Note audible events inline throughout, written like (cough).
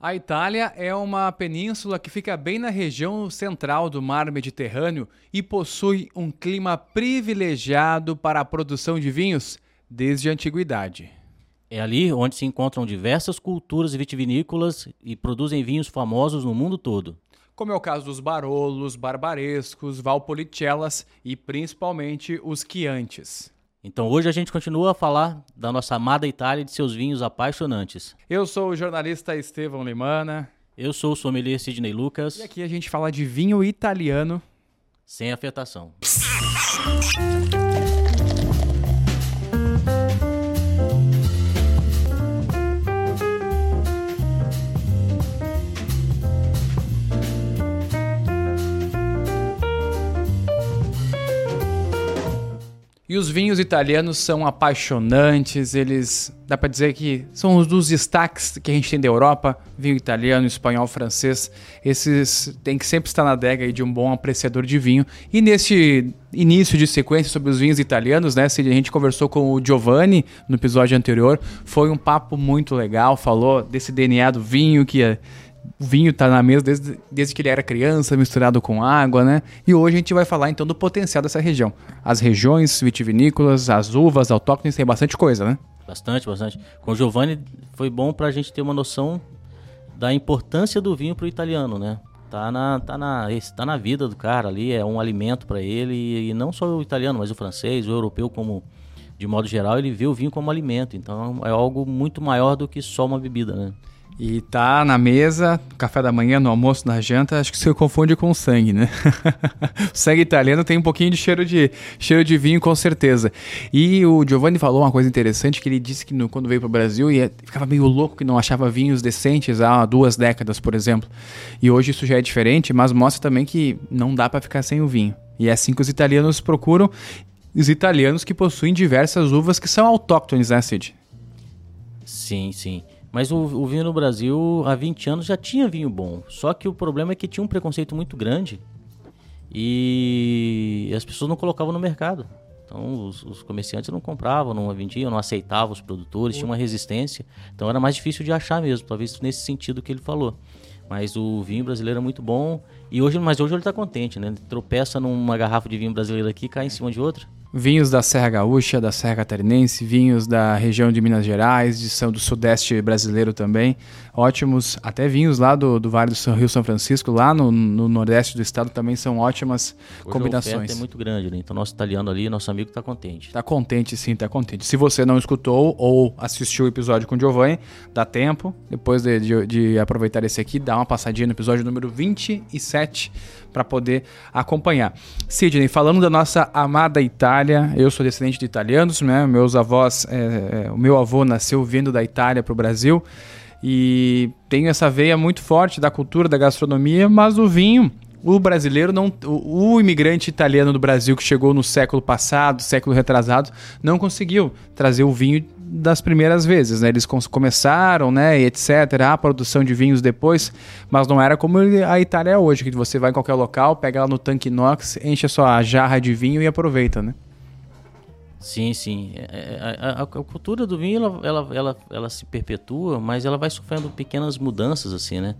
A Itália é uma península que fica bem na região central do mar Mediterrâneo e possui um clima privilegiado para a produção de vinhos desde a antiguidade. É ali onde se encontram diversas culturas vitivinícolas e produzem vinhos famosos no mundo todo. Como é o caso dos Barolos, Barbarescos, Valpolicellas e principalmente os Chiantis. Então hoje a gente continua a falar da nossa amada Itália e de seus vinhos apaixonantes. Eu sou o jornalista Estevão Limana. Eu sou o sommelier Sidney Lucas. E aqui a gente fala de vinho italiano. Sem afetação. (laughs) E os vinhos italianos são apaixonantes, eles dá para dizer que são os dos destaques que a gente tem da Europa, vinho italiano, espanhol, francês. Esses tem que sempre estar na adega de um bom apreciador de vinho. E neste início de sequência sobre os vinhos italianos, né, a gente conversou com o Giovanni no episódio anterior, foi um papo muito legal, falou desse DNA do vinho que é o vinho está na mesa desde, desde que ele era criança, misturado com água, né? E hoje a gente vai falar então do potencial dessa região. As regiões vitivinícolas, as uvas autóctones, tem bastante coisa, né? Bastante, bastante. Com o Giovanni foi bom para a gente ter uma noção da importância do vinho para o italiano, né? Tá na, tá, na, tá na vida do cara ali, é um alimento para ele, e, e não só o italiano, mas o francês, o europeu como de modo geral, ele vê o vinho como alimento. Então é algo muito maior do que só uma bebida, né? E tá na mesa, café da manhã, no almoço, na janta, acho que você confunde com sangue, né? (laughs) o sangue italiano tem um pouquinho de cheiro de cheiro de vinho, com certeza. E o Giovanni falou uma coisa interessante, que ele disse que no, quando veio para o Brasil ia, ficava meio louco que não achava vinhos decentes há duas décadas, por exemplo. E hoje isso já é diferente, mas mostra também que não dá para ficar sem o vinho. E é assim que os italianos procuram, os italianos que possuem diversas uvas que são autóctones, né, Cid? Sim, sim. Mas o, o, vinho no Brasil, há 20 anos, já tinha vinho bom. Só que o problema é que tinha um preconceito muito grande e as pessoas não colocavam no mercado. Então os, os comerciantes não compravam, não vendiam, não aceitavam os produtores, tinha uma resistência. Então era mais difícil de achar mesmo, talvez nesse sentido que ele falou. Mas o vinho brasileiro é muito bom e hoje, mas hoje ele está contente, né? Ele tropeça numa garrafa de vinho brasileiro aqui, cai em cima de outra vinhos da Serra Gaúcha, da Serra Catarinense, vinhos da região de Minas Gerais, de São do Sudeste brasileiro também, ótimos, até vinhos lá do, do Vale do São Rio São Francisco, lá no, no Nordeste do estado também são ótimas Hoje combinações. A é muito grande, né? Então nosso italiano ali, nosso amigo está contente. Está contente, sim, está contente. Se você não escutou ou assistiu o episódio com o Giovanni, dá tempo, depois de, de, de aproveitar esse aqui, dá uma passadinha no episódio número 27 para poder acompanhar. Sidney, falando da nossa amada Itália, eu sou descendente de italianos, né? Meus avós, é, é, o meu avô nasceu vindo da Itália para o Brasil e tenho essa veia muito forte da cultura, da gastronomia, mas o vinho o brasileiro não. O, o, imigrante italiano do Brasil que chegou no século passado, século retrasado, não conseguiu trazer o vinho das primeiras vezes, né? Eles começaram, né, etc, a produção de vinhos depois, mas não era como a Itália é hoje, que você vai em qualquer local, pega lá no tanque inox, enche a sua jarra de vinho e aproveita, né? Sim, sim. É, é, a, a, a, cultura do vinho, ela, ela, ela, ela se perpetua, mas ela vai sofrendo pequenas mudanças, assim, né?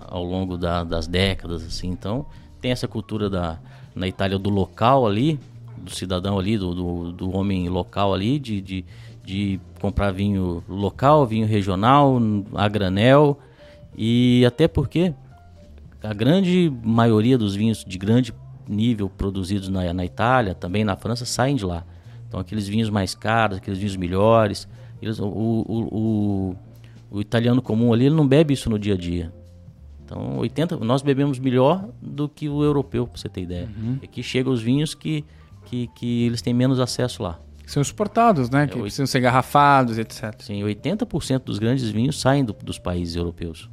Ao longo da, das décadas, assim. Então, tem essa cultura da, na Itália do local ali, do cidadão ali, do, do, do homem local ali, de, de de comprar vinho local, vinho regional, a granel e até porque a grande maioria dos vinhos de grande nível produzidos na, na Itália, também na França, saem de lá. Então aqueles vinhos mais caros, aqueles vinhos melhores, eles, o, o, o, o italiano comum ali ele não bebe isso no dia a dia. Então 80, nós bebemos melhor do que o europeu, para você ter ideia. Uhum. Aqui chegam os vinhos que, que, que eles têm menos acesso lá são exportados, né? É, que precisam ser engarrafados, etc. Sim, 80% dos grandes vinhos saem do, dos países europeus.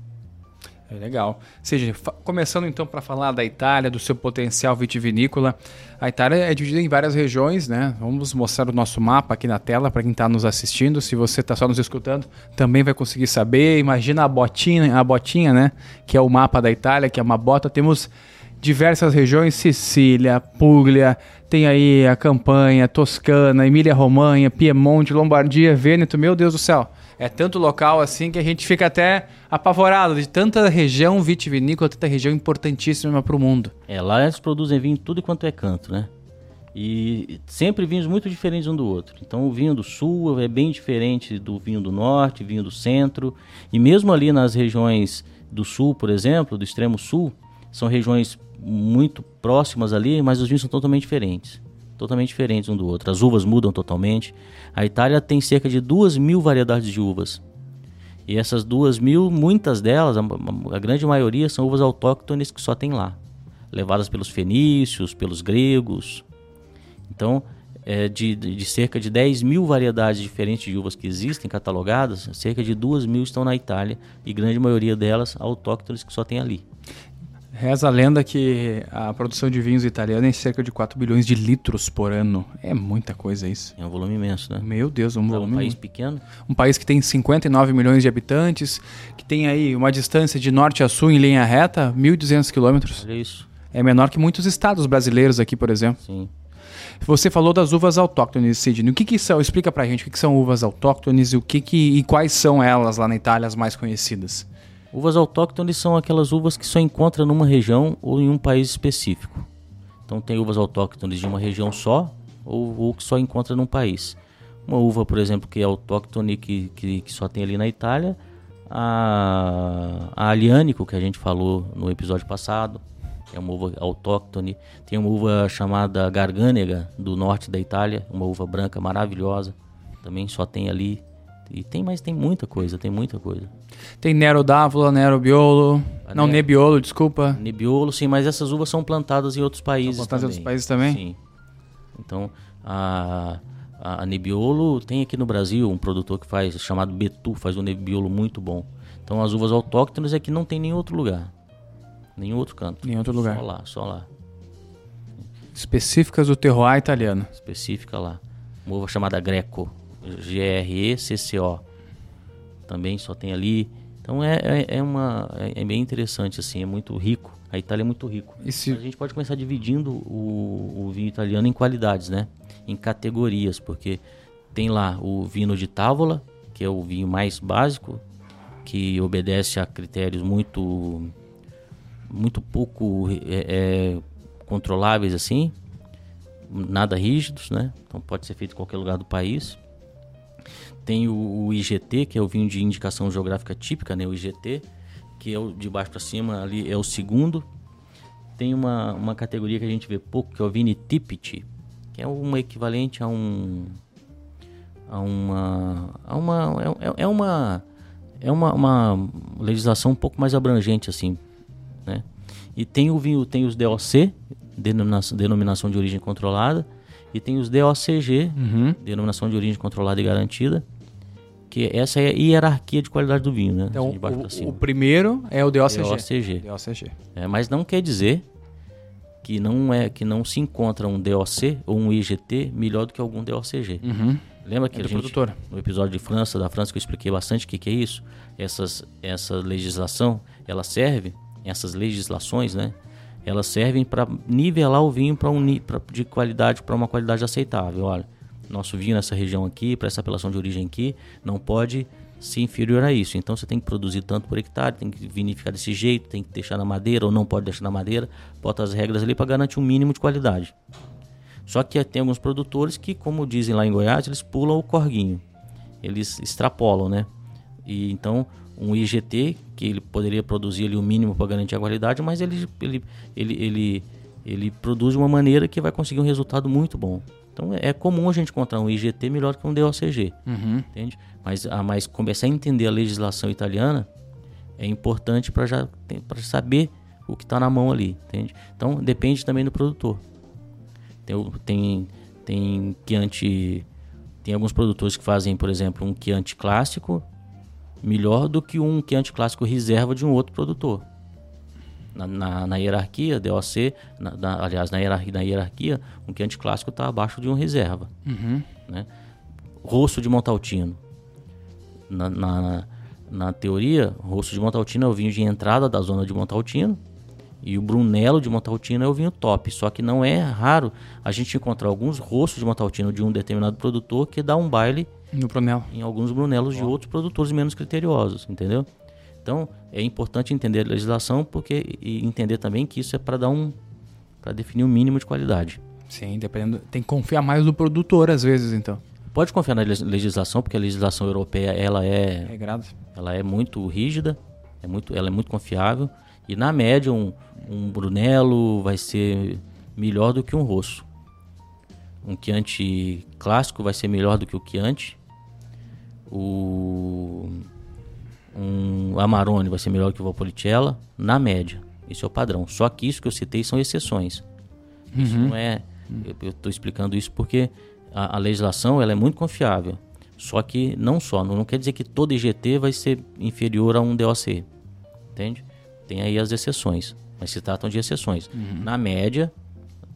É legal. Ou seja, começando então para falar da Itália, do seu potencial vitivinícola. A Itália é dividida em várias regiões, né? Vamos mostrar o nosso mapa aqui na tela para quem está nos assistindo. Se você está só nos escutando, também vai conseguir saber. Imagina a botinha, a botinha, né? Que é o mapa da Itália, que é uma bota. Temos diversas regiões, Sicília, Puglia, tem aí a Campanha, Toscana, Emília-Romanha, Piemonte, Lombardia, Vêneto, meu Deus do céu. É tanto local assim que a gente fica até apavorado de tanta região vitivinícola, tanta região importantíssima para o mundo. É, lá eles produzem vinho tudo quanto é canto, né? E sempre vinhos muito diferentes um do outro. Então o vinho do sul é bem diferente do vinho do norte, vinho do centro. E mesmo ali nas regiões do sul, por exemplo, do extremo sul, são regiões muito próximas ali, mas os vinhos são totalmente diferentes. Totalmente diferentes um do outro. As uvas mudam totalmente. A Itália tem cerca de duas mil variedades de uvas. E essas duas mil, muitas delas, a, a grande maioria, são uvas autóctones que só tem lá. Levadas pelos fenícios, pelos gregos. Então, é, de, de, cerca de 10 mil variedades diferentes de uvas que existem catalogadas, cerca de 2 mil estão na Itália e grande maioria delas autóctones que só tem ali. Reza a lenda que a produção de vinhos italiana é cerca de 4 bilhões de litros por ano. É muita coisa isso. É um volume imenso, né? Meu Deus, um volume. Um país pequeno. Um país que tem 59 milhões de habitantes, que tem aí uma distância de norte a sul em linha reta, 1.200 quilômetros. Olha isso. É menor que muitos estados brasileiros aqui, por exemplo. Sim. Você falou das uvas autóctones, Sidney. O que, que são? Explica pra gente o que, que são uvas autóctones e o que, que e quais são elas lá na Itália as mais conhecidas. Uvas autóctones são aquelas uvas que só encontra numa região ou em um país específico. Então tem uvas autóctones de uma região só ou, ou que só encontra num país. Uma uva, por exemplo, que é autóctone que, que, que só tem ali na Itália, a, a Aliânico, que a gente falou no episódio passado, é uma uva autóctone. Tem uma uva chamada Garganega, do norte da Itália, uma uva branca maravilhosa, também só tem ali e tem, mas tem muita coisa, tem muita coisa. Tem Nero d'Avola, Nero Biolo. A não, Nebbiolo, desculpa. Nebbiolo, sim, mas essas uvas são plantadas em outros países são plantadas também. em outros países também? Sim. Então, a, a Nebbiolo tem aqui no Brasil um produtor que faz, chamado Betu, faz um Nebbiolo muito bom. Então, as uvas autóctones é que não tem em nenhum outro lugar. Nenhum outro canto. Nenhum outro lugar. Só lá, só lá. Específicas do terroir italiano. Específica lá. Uma uva chamada Greco. G-R-E-C-C-O. Também só tem ali. Então é, é, é uma, é, é, bem interessante, assim, é muito rico. A Itália é muito rico. Se... A gente pode começar dividindo o, o vinho italiano em qualidades, né? Em categorias, porque tem lá o vinho de távola, que é o vinho mais básico, que obedece a critérios muito muito pouco é, é, controláveis assim, nada rígidos, né? Então pode ser feito em qualquer lugar do país. Tem o, o, IGT, que é o vinho de indicação geográfica típica, né? O IGT, que é o de baixo para cima ali é o segundo. Tem uma, uma categoria que a gente vê pouco, que é o Vini Tipiti, que é uma equivalente a um a uma a uma é, é, é uma é uma, uma legislação um pouco mais abrangente assim, né? E tem o vinho, tem os DOC, denominação, denominação de origem controlada, e tem os DOCG, uhum. denominação de origem controlada e garantida, que essa é a hierarquia de qualidade do vinho, né? Então, o, o, primeiro é o DOCG. DOCG. DOCG. É, mas não quer dizer que não é que não se encontra um DOC ou um IGT melhor do que algum DOCG. Uhum. Lembra que é a gente, no episódio de França, da França, que eu expliquei bastante o que, que é isso? Essas, essa legislação, ela serve, essas legislações, né? Elas servem para nivelar o vinho para um pra, de qualidade para uma qualidade aceitável. Olha, nosso vinho nessa região aqui, para essa apelação de origem aqui, não pode ser inferior a isso. Então você tem que produzir tanto por hectare, tem que vinificar desse jeito, tem que deixar na madeira ou não pode deixar na madeira. Bota as regras ali para garantir um mínimo de qualidade. Só que tem alguns produtores que, como dizem lá em Goiás, eles pulam o corguinho. Eles extrapolam, né? E então um IGT que ele poderia produzir ali o mínimo para garantir a qualidade, mas ele, ele, ele, ele, ele produz de uma maneira que vai conseguir um resultado muito bom. Então é comum a gente encontrar um IGT melhor que um DOCG, uhum. entende? Mas, a, mas começar a entender a legislação italiana é importante para já saber o que está na mão ali, entende? Então depende também do produtor. Tem tem tem Chianti, tem alguns produtores que fazem, por exemplo, um Chianti clássico melhor do que um Chianti clássico reserva de um outro produtor. Na, na, na hierarquia, DOC, na, na, aliás, na hierarquia, na hierarquia, um Chianti clássico está abaixo de um reserva. Uhum. Né? Rosso de Montaltino. Na, na, na teoria, rosto de Montaltino é o vinho de entrada da zona de Montaltino E o Brunello de Montaltino é o vinho top. Só que não é raro a gente encontrar alguns rostos de Montaltino de um determinado produtor que dá um baile no Brunello. em alguns Brunelos de outros produtores menos criteriosos, entendeu? Então é importante entender a legislação porque e entender também que isso é para dar um para definir um mínimo de qualidade. Sim, dependendo. Tem que confiar mais no produtor às vezes, então. Pode confiar na legis- legislação porque a legislação europeia ela é Regrado. ela é muito rígida, é muito, ela é muito confiável. E na média, um, um Brunello vai ser melhor do que um Rosso. Um Chianti clássico vai ser melhor do que o Chianti. O, um Amarone vai ser melhor que o Valpolicella, na média. Esse é o padrão. Só que isso que eu citei são exceções. Isso não é. Eu estou explicando isso porque a, a legislação ela é muito confiável. Só que não só, não, não quer dizer que todo IGT vai ser inferior a um DOC. Entende? Tem aí as exceções, mas se tratam de exceções. Na média,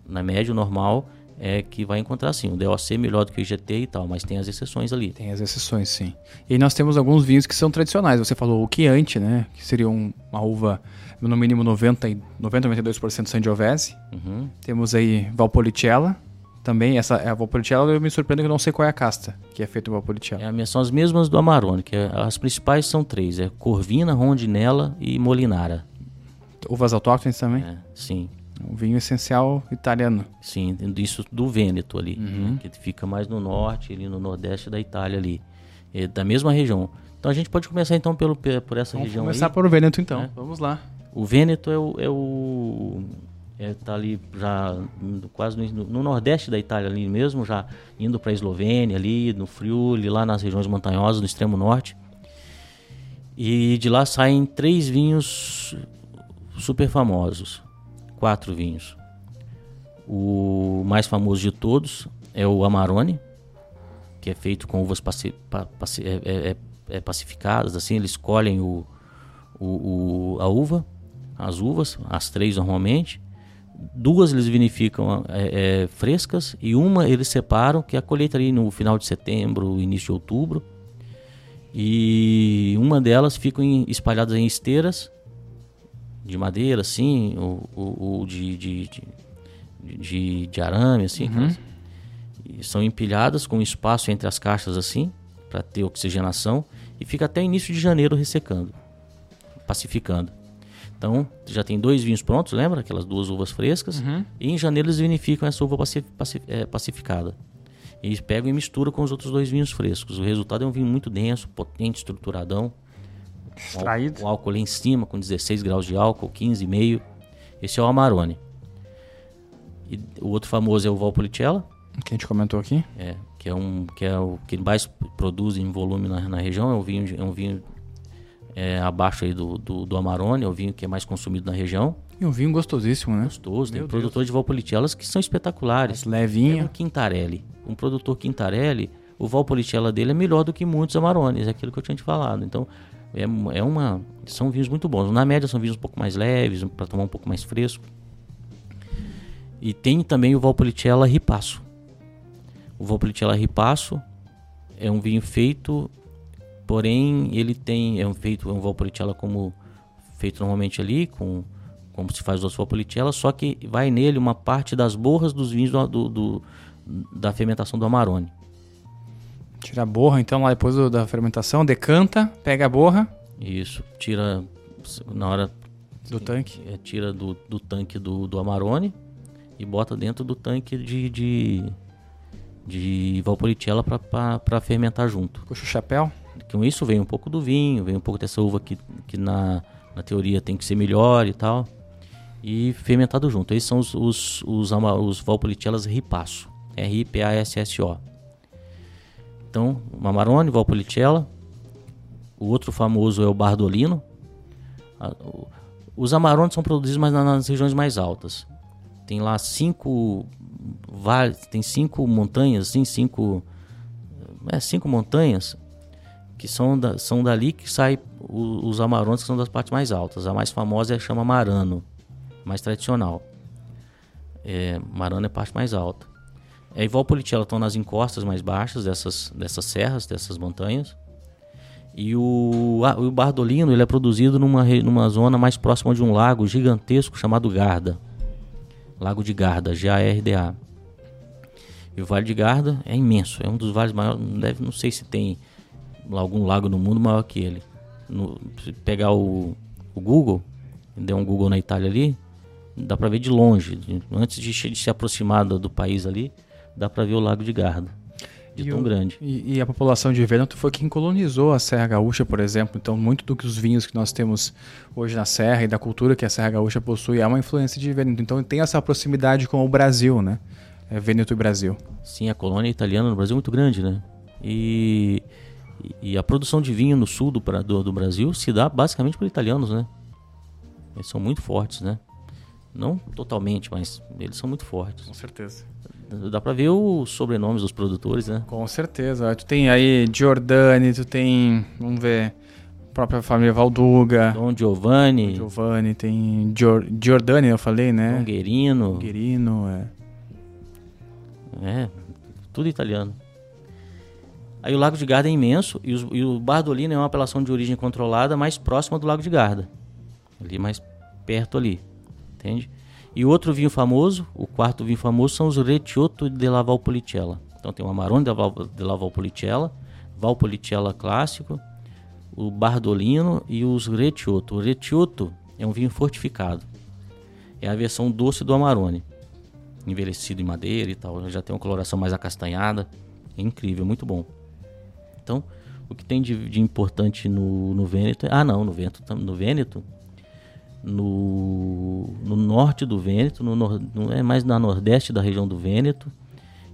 na média o normal é que vai encontrar sim, um DOC melhor do que o IGT e tal, mas tem as exceções ali. Tem as exceções, sim. E aí nós temos alguns vinhos que são tradicionais. Você falou o Chianti, né? Que seria um- uma uva no mínimo 90 e 90 92% Sangiovese. Uhum. Temos aí Valpolicella. Também essa é a Valpolicella, eu me surpreendo que eu não sei qual é a casta que é feito o Valpolicella. É, são as mesmas do Amarone, que é- as principais são três, é Corvina, Rondinella e Molinara. Uvas autóctones também. É, sim, Um vinho essencial italiano. sim, isso do Vêneto ali, Uhum. né, que fica mais no norte, ali no nordeste da Itália ali, é da mesma região. Então a gente pode começar então pelo, pe- por essa Vamos região começar aí. por o Vêneto então. É. Vamos lá. O Vêneto é o. É o é, tá ali já quase no, no nordeste da Itália ali mesmo, já indo para a Eslovênia ali, no Friuli, lá nas regiões montanhosas do extremo norte. E de lá saem três vinhos super famosos, quatro vinhos. O mais famoso de todos é o Amarone, que é feito com uvas paci- pa- paci- é- é- é- é pacificadas, assim, eles escolhem o, o- o- a uva, as uvas, as três normalmente. Duas eles vinificam é, é, frescas e uma eles separam, que é a colheita ali no final de setembro, início de outubro. E uma delas ficam em- espalhadas em esteiras de madeira, assim, ou, ou- ou de, de, de, de- de arame, assim. e são empilhadas com espaço entre as caixas, assim, para ter oxigenação. E fica até início de janeiro ressecando, pacificando. Então, já tem dois vinhos prontos, lembra? Aquelas duas uvas frescas. E em janeiro eles vinificam essa uva paci- paci- é, pacificada. E eles pegam e misturam com os outros dois vinhos frescos. O resultado é um vinho muito denso, potente, estruturadão. Extraído. Com álcool lá em cima, com 16 graus de álcool, 15,5. Esse é o Amarone. E o outro famoso é o Valpolicella, Que a gente comentou aqui. é, que é um que é o que mais produz em volume na, na região. É um vinho, é um vinho é, abaixo aí do, do, do Amarone, é o vinho que é mais consumido na região. E um vinho gostosíssimo, né? Gostoso, tem produtores de Valpolicellas que são espetaculares. Levinho. Pega um Quintarelli. Um produtor Quintarelli, o Valpolicella dele é melhor do que muitos Amarones, é aquilo que eu tinha te falado. Então, é, é uma. São vinhos muito bons. Na média, são vinhos um pouco mais leves, para tomar um pouco mais fresco. E tem também o Valpolicella Ripasso. O Valpolicella Ripasso é um vinho feito, porém ele tem é um feito é um Valpolicella como feito normalmente ali com como se faz outros Valpolicella, só que vai nele uma parte das borras dos vinhos do, do- do- da fermentação do Amarone. Tira a borra, então, lá depois do- da fermentação, decanta, pega a borra Isso, tira na hora do tanque. é, tira do, do tanque do, do Amarone e bota dentro do tanque de de, de Valpolicella para fermentar junto. Puxa o chapéu. Com isso vem um pouco do vinho, vem um pouco dessa uva que, que na, na teoria tem que ser melhor e tal. E fermentado junto. Esses são os, os, os, os Valpolicellas Ripasso. R-I-P-A-S-S-O. Então, o Amarone, Valpolicella. O outro famoso é o Bardolino. Os Amarones são produzidos mais na- nas regiões mais altas. Tem lá cinco vales, tem cinco montanhas, assim, cinco, é, cinco montanhas que são, da, são dali que saem os Amarones que são das partes mais altas. A mais famosa é a chama Marano, mais tradicional. É, Marano é a parte mais alta. É, e Valpolicella estão nas encostas mais baixas dessas, dessas serras, dessas montanhas. E o, o Bardolino ele é produzido numa, numa zona mais próxima de um lago gigantesco chamado Garda. Lago de Garda, G-A-R-D-A. E o Vale de Garda é imenso, é um dos vales maiores, não, deve, não sei se tem algum lago no mundo maior que ele. No, se pegar o, o Google, der um Google na Itália ali, dá para ver de longe, antes de, de se aproximar do, do, país ali, dá para ver o Lago de Garda, de e tão o, grande. E, e, a população de Vêneto foi quem colonizou a Serra Gaúcha, por exemplo. Então, muito do que os vinhos que nós temos hoje na Serra e da cultura que a Serra Gaúcha possui é uma influência de Vêneto. Então, tem essa proximidade com o Brasil, né? É Vêneto e Brasil. Sim, a colônia italiana no Brasil é muito grande, né? E, e a produção de vinho no sul do, do, do Brasil se dá basicamente por italianos, né? Eles são muito fortes, né? Não totalmente, mas eles são muito fortes. Com certeza. Dá pra ver os sobrenomes dos produtores, né? Com certeza. Tu tem aí Giordani, tu tem, vamos ver, a própria família Valduga. Dom Giovanni. Dom Giovanni, tem Gior Giordani, eu falei, né? Dom Guerino. Guerino, é. É, tudo italiano. Aí o Lago de Garda é imenso e, os, e o Bardolino é uma apelação de origem controlada mais próxima do Lago de Garda. Ali mais perto ali, entende? E outro vinho famoso, o quarto vinho famoso, são os Recioto de la Valpolicella. Então tem o Amarone de la Valpolicella, Valpolicella clássico, o Bardolino e os Recioto. O Recioto é um vinho fortificado. É a versão doce do Amarone envelhecido em madeira e tal. Já tem uma coloração mais acastanhada. É incrível, muito bom. Então, o que tem de, de importante no, no Vêneto... Ah, não, no Vêneto, no Vêneto no, no norte do Vêneto, no, no, é mais na nordeste da região do Vêneto,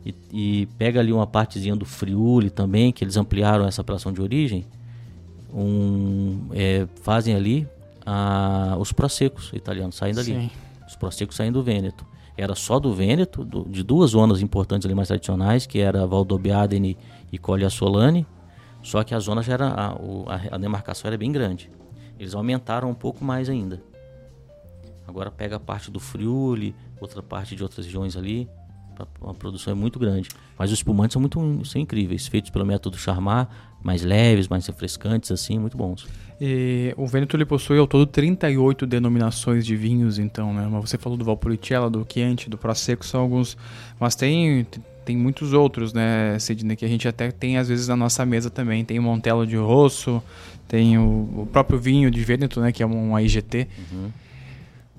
e, e, pega ali uma partezinha do Friuli também, que eles ampliaram essa apelação de origem, um, é, fazem ali a, os prosecos italianos saindo ali. Os prosecos saindo do Vêneto era só do Vêneto, do, de duas zonas importantes ali mais tradicionais, que era Valdobbiadene e Colli Assolani, só que a zona já era, a, a, demarcação era bem grande. Eles aumentaram um pouco mais ainda. Agora pega a parte do Friuli, outra parte de outras regiões ali, a produção é muito grande. Mas os espumantes são muito são incríveis, feitos pelo método Charmat, mais leves, mais refrescantes, assim, muito bons. E o Veneto ele possui ao todo 38 denominações de vinhos, então, né? Mas você falou do Valpolicella, do Chianti, do Prosecco, são alguns... Mas tem, tem muitos outros, né, Sidney, que a gente até tem às vezes na nossa mesa também. Tem o Montelo de Rosso, tem o, o próprio vinho de Veneto, né, que é uma IGT. Uhum.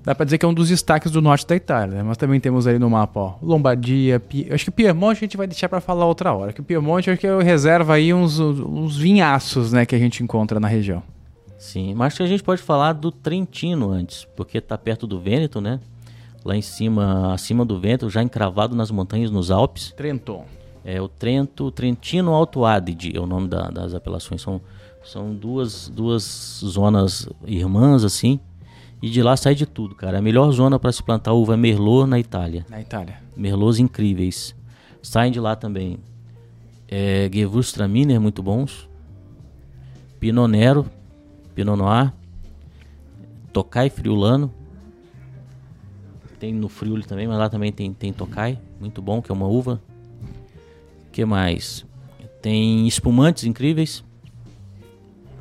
Dá pra dizer que é um dos destaques do norte da Itália, né? mas também temos aí no mapa, ó, Lombardia, acho que o Piemonte a gente vai deixar para falar outra hora, que o Piemonte acho que reserva aí uns, uns vinhaços, né, que a gente encontra na região. Sim, mas acho que a gente pode falar do Trentino antes, porque tá perto do Vêneto, né? Lá em cima, acima do Vêneto, já encravado nas montanhas, nos Alpes. Trento. É o Trento, Trentino Alto Adige é o nome da, das apelações. São, são duas, duas zonas irmãs, assim, e de lá sai de tudo, cara. A melhor zona para se plantar uva é Merlot na Itália. Na Itália. Merlots incríveis. Saem de lá também é, Gewürztraminer muito bons. Pinot Nero, Pinot Noir. Tokai Friulano. Tem no Friuli também, mas lá também tem, tem Tokai, muito bom, que é uma uva. que mais? Tem espumantes incríveis.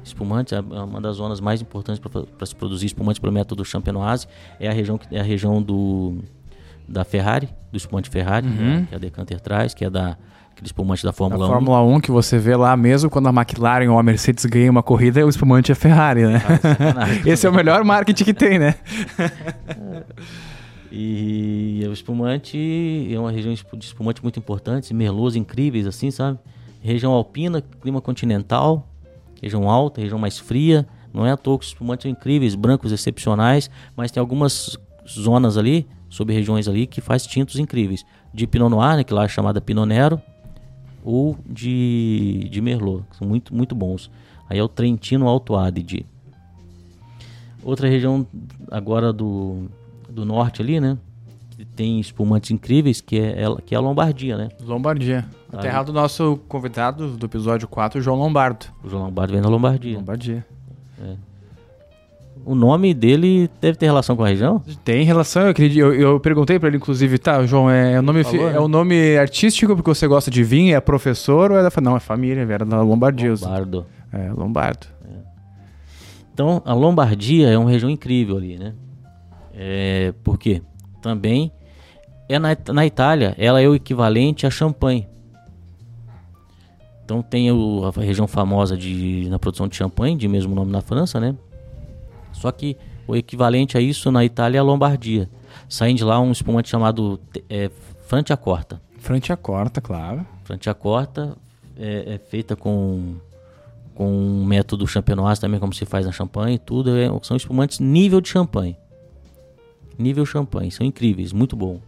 Espumante é uma das zonas mais importantes para se produzir espumante pelo método Champenoise. É a região, é a região do, da Ferrari, do espumante Ferrari, uhum. Né, que a Decanter traz, que é da, aquele espumante da Fórmula da 1. Fórmula 1 que você vê lá, mesmo quando a McLaren ou a Mercedes ganham uma corrida, o espumante é Ferrari, né? Ah, (laughs) Esse é o melhor marketing que tem, né? (laughs) e o espumante é uma região de espumante muito importante, merlots incríveis, assim, sabe? Região alpina, clima continental, região alta, região mais fria. Não é à toa que os espumantes são incríveis, brancos excepcionais, mas tem algumas zonas ali, sobre regiões ali, que faz tintos incríveis. De Pinot Noir, né, que lá é chamada Pinot Nero, ou de, de Merlot, que são muito, muito bons. Aí é o Trentino Alto Adige. Outra região agora do, do norte ali, né? Tem espumantes incríveis, que é, que é a Lombardia, né? Lombardia. A terra do nosso convidado do episódio 4, João Lombardo. O João Lombardo vem da Lombardia. Lombardia. É. O nome dele deve ter relação com a região? Tem relação, eu acredito. Eu, eu perguntei para ele, inclusive, tá, João, é, o nome, Falou, é né? o nome artístico porque você gosta de vinho? É professor ou é da. Não, é família, era da Lombardia. Lombardo. É, Lombardo. Então, a Lombardia é uma região incrível ali, né? É, por quê? Também é na, na Itália, ela é o equivalente a champanhe. Então tem o, a região famosa de, na produção de champanhe, de mesmo nome na França, né? Só que o equivalente a isso na Itália é a Lombardia. Saem de lá um espumante chamado é, Franciacorta. Franciacorta, claro. Franciacorta é, é feita com com um método champenoise também, como se faz na champanhe, tudo. É, são espumantes nível de champanhe. Nível champanhe, são incríveis, muito bom.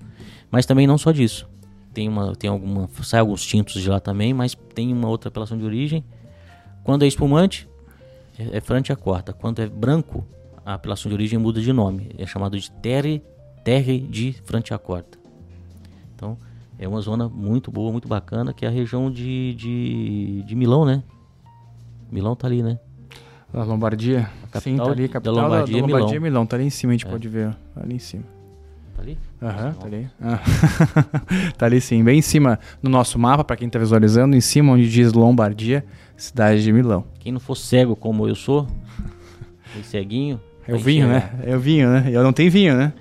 Mas também não só disso. Tem uma, tem alguma, sai alguns tintos de lá também, mas tem uma outra apelação de origem. Quando é espumante, é, é Franciacorta. Quando é branco, a apelação de origem muda de nome. É chamado de Terre, terre de Franciacorta. Então, é uma zona muito boa, muito bacana, que é a região de, de, de Milão, né? Milão tá ali, né? A Lombardia? A Sim, tá ali. Capital da Lombardia, da, é Lombardia Milão. Milão. Tá ali em cima, a gente É. pode ver. Ali em cima. Tá ali? Aham, tá ali. Ah. (laughs) tá ali sim, bem em cima no nosso mapa, pra quem tá visualizando, em cima onde diz Lombardia, cidade de Milão. Quem não for cego como eu sou, e ceguinho. É o vinho, né? É o vinho, né? Eu não tenho vinho, né?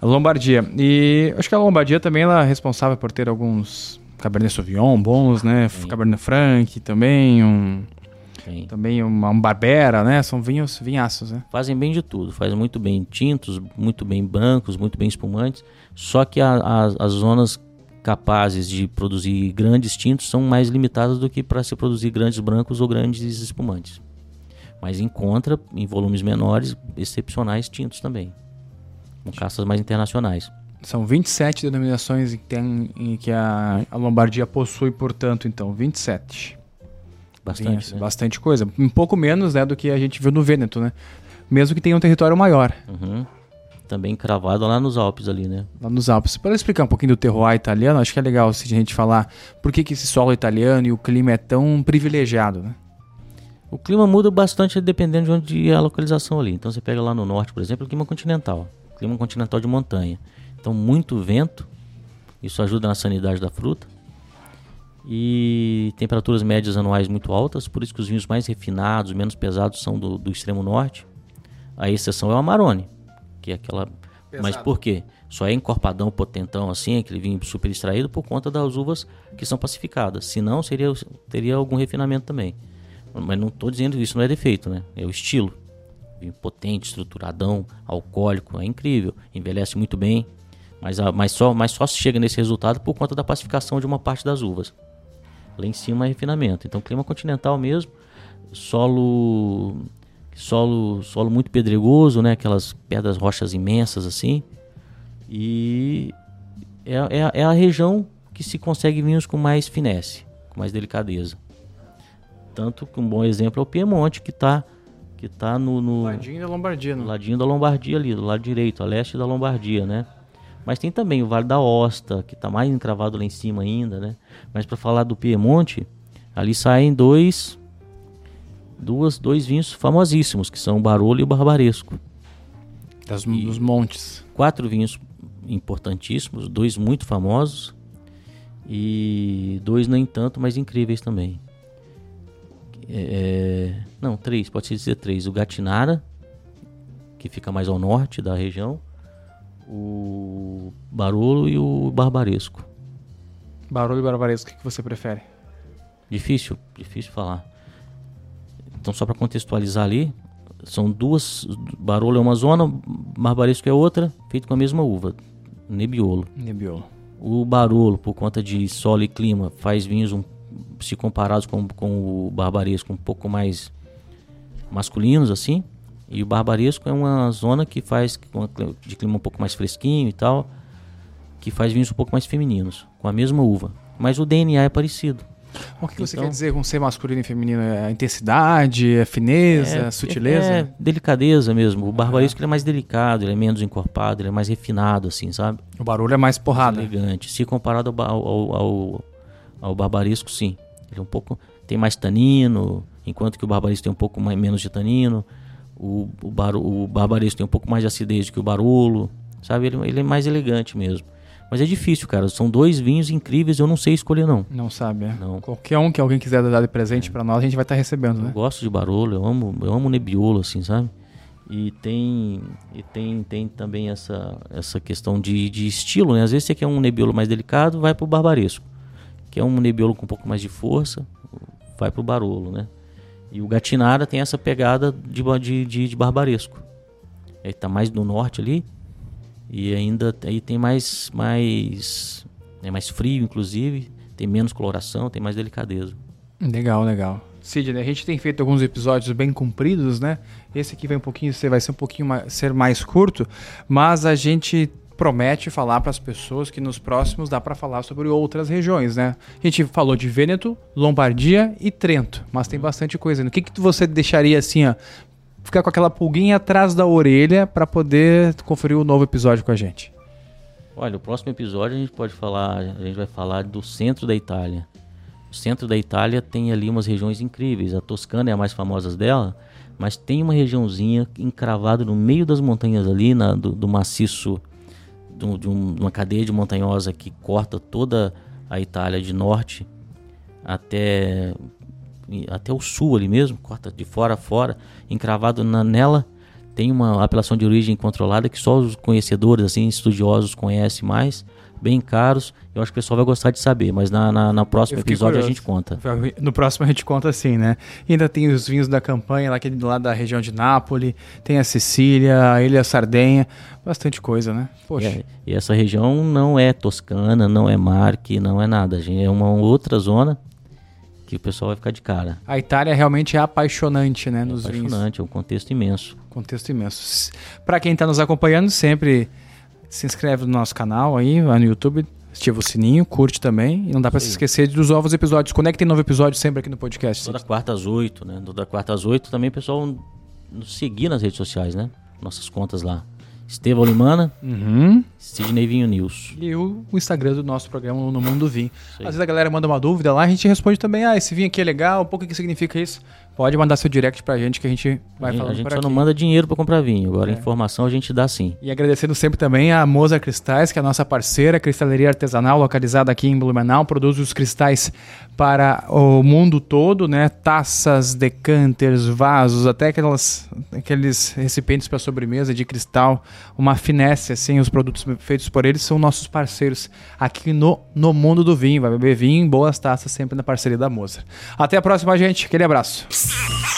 A Lombardia. E acho que a Lombardia também ela é responsável por ter alguns Cabernet Sauvignon bons, né? Sim. Cabernet Franc também, um Tem. também uma, um Barbera, né? São vinhos, vinhaços, né? Fazem bem de tudo, fazem muito bem tintos, muito bem brancos, muito bem espumantes. Só que a- a- as zonas capazes de produzir grandes tintos são mais limitadas do que para se produzir grandes brancos ou grandes espumantes. Mas encontra em volumes menores excepcionais tintos também, com caças mais internacionais. São 27 denominações em que, tem, em que a, a Lombardia possui, portanto, então, 27. Bastante. Vinhos, né? bastante coisa. Um pouco menos né, do que a gente viu no Vêneto, né? Mesmo que tenha um território maior, Uhum. Também cravado lá nos Alpes ali, né? lá nos Alpes. Para explicar um pouquinho do terroir italiano, acho que é legal se a gente falar por que, que esse solo italiano e o clima é tão privilegiado, né? O clima muda bastante dependendo de onde é a localização ali. Então você pega lá no norte, por exemplo, o clima continental. Clima continental de montanha. Então muito vento, isso ajuda na sanidade da fruta. E temperaturas médias anuais muito altas, por isso que os vinhos mais refinados, menos pesados são do, do extremo norte. A exceção é o Amarone, que é aquela... Mas por quê? Só é encorpadão, potentão assim, aquele vinho super extraído por conta das uvas que são pacificadas. Se não, seria, teria algum refinamento também. Mas não estou dizendo que isso não é defeito, né? É o estilo. Vinho potente, estruturadão, alcoólico, é incrível. Envelhece muito bem. Mas, mas, só, mas só se chega nesse resultado por conta da pacificação de uma parte das uvas. Lá em cima é refinamento. Então, clima continental mesmo. Solo. Solo, solo muito pedregoso, né? Aquelas pedras rochas imensas assim. E é, é, a- é a região que se consegue vinhos com mais finesse, com mais delicadeza. Tanto que um bom exemplo é o Piemonte, que está que tá no, no, Ladinho da Lombardia, né? ladinho da Lombardia ali, do lado direito, a leste da Lombardia, né? Mas tem também o Vale da Osta, que está mais encravado lá em cima ainda, né? Mas para falar do Piemonte, ali saem dois, duas, dois vinhos famosíssimos, que são o Barolo e o Barbaresco. Das, Dos montes. Quatro vinhos importantíssimos, dois muito famosos e dois nem tanto, mas incríveis também. É, não, três, pode dizer três. O Gatinara, que fica mais ao norte da região, o Barolo e o Barbaresco. Barulho e Barbaresco, o que que você prefere? Difícil, difícil falar. Então, só para contextualizar ali, são duas. Barolo é uma zona, Barbaresco é outra, feito com a mesma uva, Nebbiolo. Nebbiolo. O Barolo, por conta de solo e clima, faz vinhos, um, se comparados com, com o Barbaresco, um pouco mais masculinos, assim. E o Barbaresco é uma zona que faz, de clima um pouco mais fresquinho e tal, que faz vinhos um pouco mais femininos, com a mesma uva. Mas o DNA é parecido. O que você Então- quer dizer com ser masculino e feminino? É a intensidade, é a fineza, a sutileza? É, delicadeza mesmo. O Barbaresco ele é mais delicado, ele é menos encorpado, ele é mais refinado, assim, sabe? O barulho é mais porrada. elegante. Se comparado ao, ao, ao, ao barbaresco, sim. Ele é um pouco. Tem mais tanino, enquanto que o barbaresco tem um pouco mais, menos de tanino. O, o, bar, o barbaresco tem um pouco mais de acidez do que o barolo. Sabe? Ele, ele é mais elegante mesmo. Mas é difícil, cara. São dois vinhos incríveis, eu não sei escolher, não. Não sabe, é? Não. Qualquer um que alguém quiser dar de presente pra nós, a gente vai estar recebendo, Eu né? gosto de Barolo, eu amo, eu amo Nebbiolo, assim, sabe? E tem, e tem, tem também essa, essa questão de, de estilo, né? Às vezes você quer um Nebbiolo mais delicado, vai pro Barbaresco. Quer um Nebbiolo com um pouco mais de força, vai pro Barolo, né? E o Gatinara tem essa pegada de, de, de, de Barbaresco. Ele tá mais no norte ali, e ainda aí tem mais, mais, é mais frio, inclusive, tem menos coloração, tem mais delicadeza. Legal, legal. Sidney, a gente tem feito alguns episódios bem compridos, né? Esse aqui vai um pouquinho, você vai ser um pouquinho mais, ser mais curto, mas a gente promete falar para as pessoas que nos próximos dá para falar sobre outras regiões, né? A gente falou de Vêneto, Lombardia e Trento, mas tem bastante coisa. O que que você deixaria assim, ó, ficar com aquela pulguinha atrás da orelha para poder conferir o novo episódio com a gente? Olha, o próximo episódio a gente pode falar, a gente vai falar do centro da Itália. O centro da Itália tem ali umas regiões incríveis. A Toscana é a mais famosa dela, mas tem uma regiãozinha encravada no meio das montanhas ali, na- do, do maciço, de um- uma cadeia de montanhosa que corta toda a Itália de norte até até o sul ali mesmo, corta de fora a fora, encravado na, nela tem uma apelação de origem controlada que só os conhecedores, assim, estudiosos conhecem mais, bem caros. Eu acho que o pessoal vai gostar de saber, mas na, na, na episódio a curioso. gente conta. No próximo a gente conta assim, né? E ainda tem os vinhos da campanha, lá, lá da região de Nápoles, tem a Sicília, a Ilha Sardenha, bastante coisa, né? Poxa, É, e essa região não é Toscana, não é Marque, não é nada. gente. É uma outra zona que o pessoal vai ficar de cara. a Itália realmente é apaixonante, né? Nos vinhos. Apaixonante, é um contexto imenso. Contexto imenso. Para quem está nos acompanhando, sempre se inscreve no nosso canal aí, lá no YouTube, ativa o sininho, curte também. E não dá para se esquecer dos novos episódios. Quando é que tem novo episódio sempre aqui no podcast? Toda quarta às oito, né? Toda quarta às oito também pessoal nos seguir nas redes sociais, né? Nossas contas lá. Estevão Limana, Uhum. Sidney Vinho News. E o, o Instagram do nosso programa no Mundo do Vinho. Às vezes a galera manda uma dúvida lá, a gente responde também, ah, esse vinho aqui é legal, um pouco o que significa isso. Pode mandar seu direct pra gente que a gente vai falando a gente só aqui. não manda dinheiro para comprar vinho. Agora É. informação a gente dá sim. E agradecendo sempre também a Moza Cristais, que é a nossa parceira, cristaleria artesanal localizada aqui em Blumenau, produz os cristais para o mundo todo, né? Taças, decanters, vasos, até aquelas, aqueles recipientes para sobremesa de cristal, uma finesse assim, os produtos feitos por eles são nossos parceiros aqui no, no mundo do vinho. Vai beber vinho boas taças sempre na parceria da Moza. Até a próxima, gente. Aquele abraço. Yes.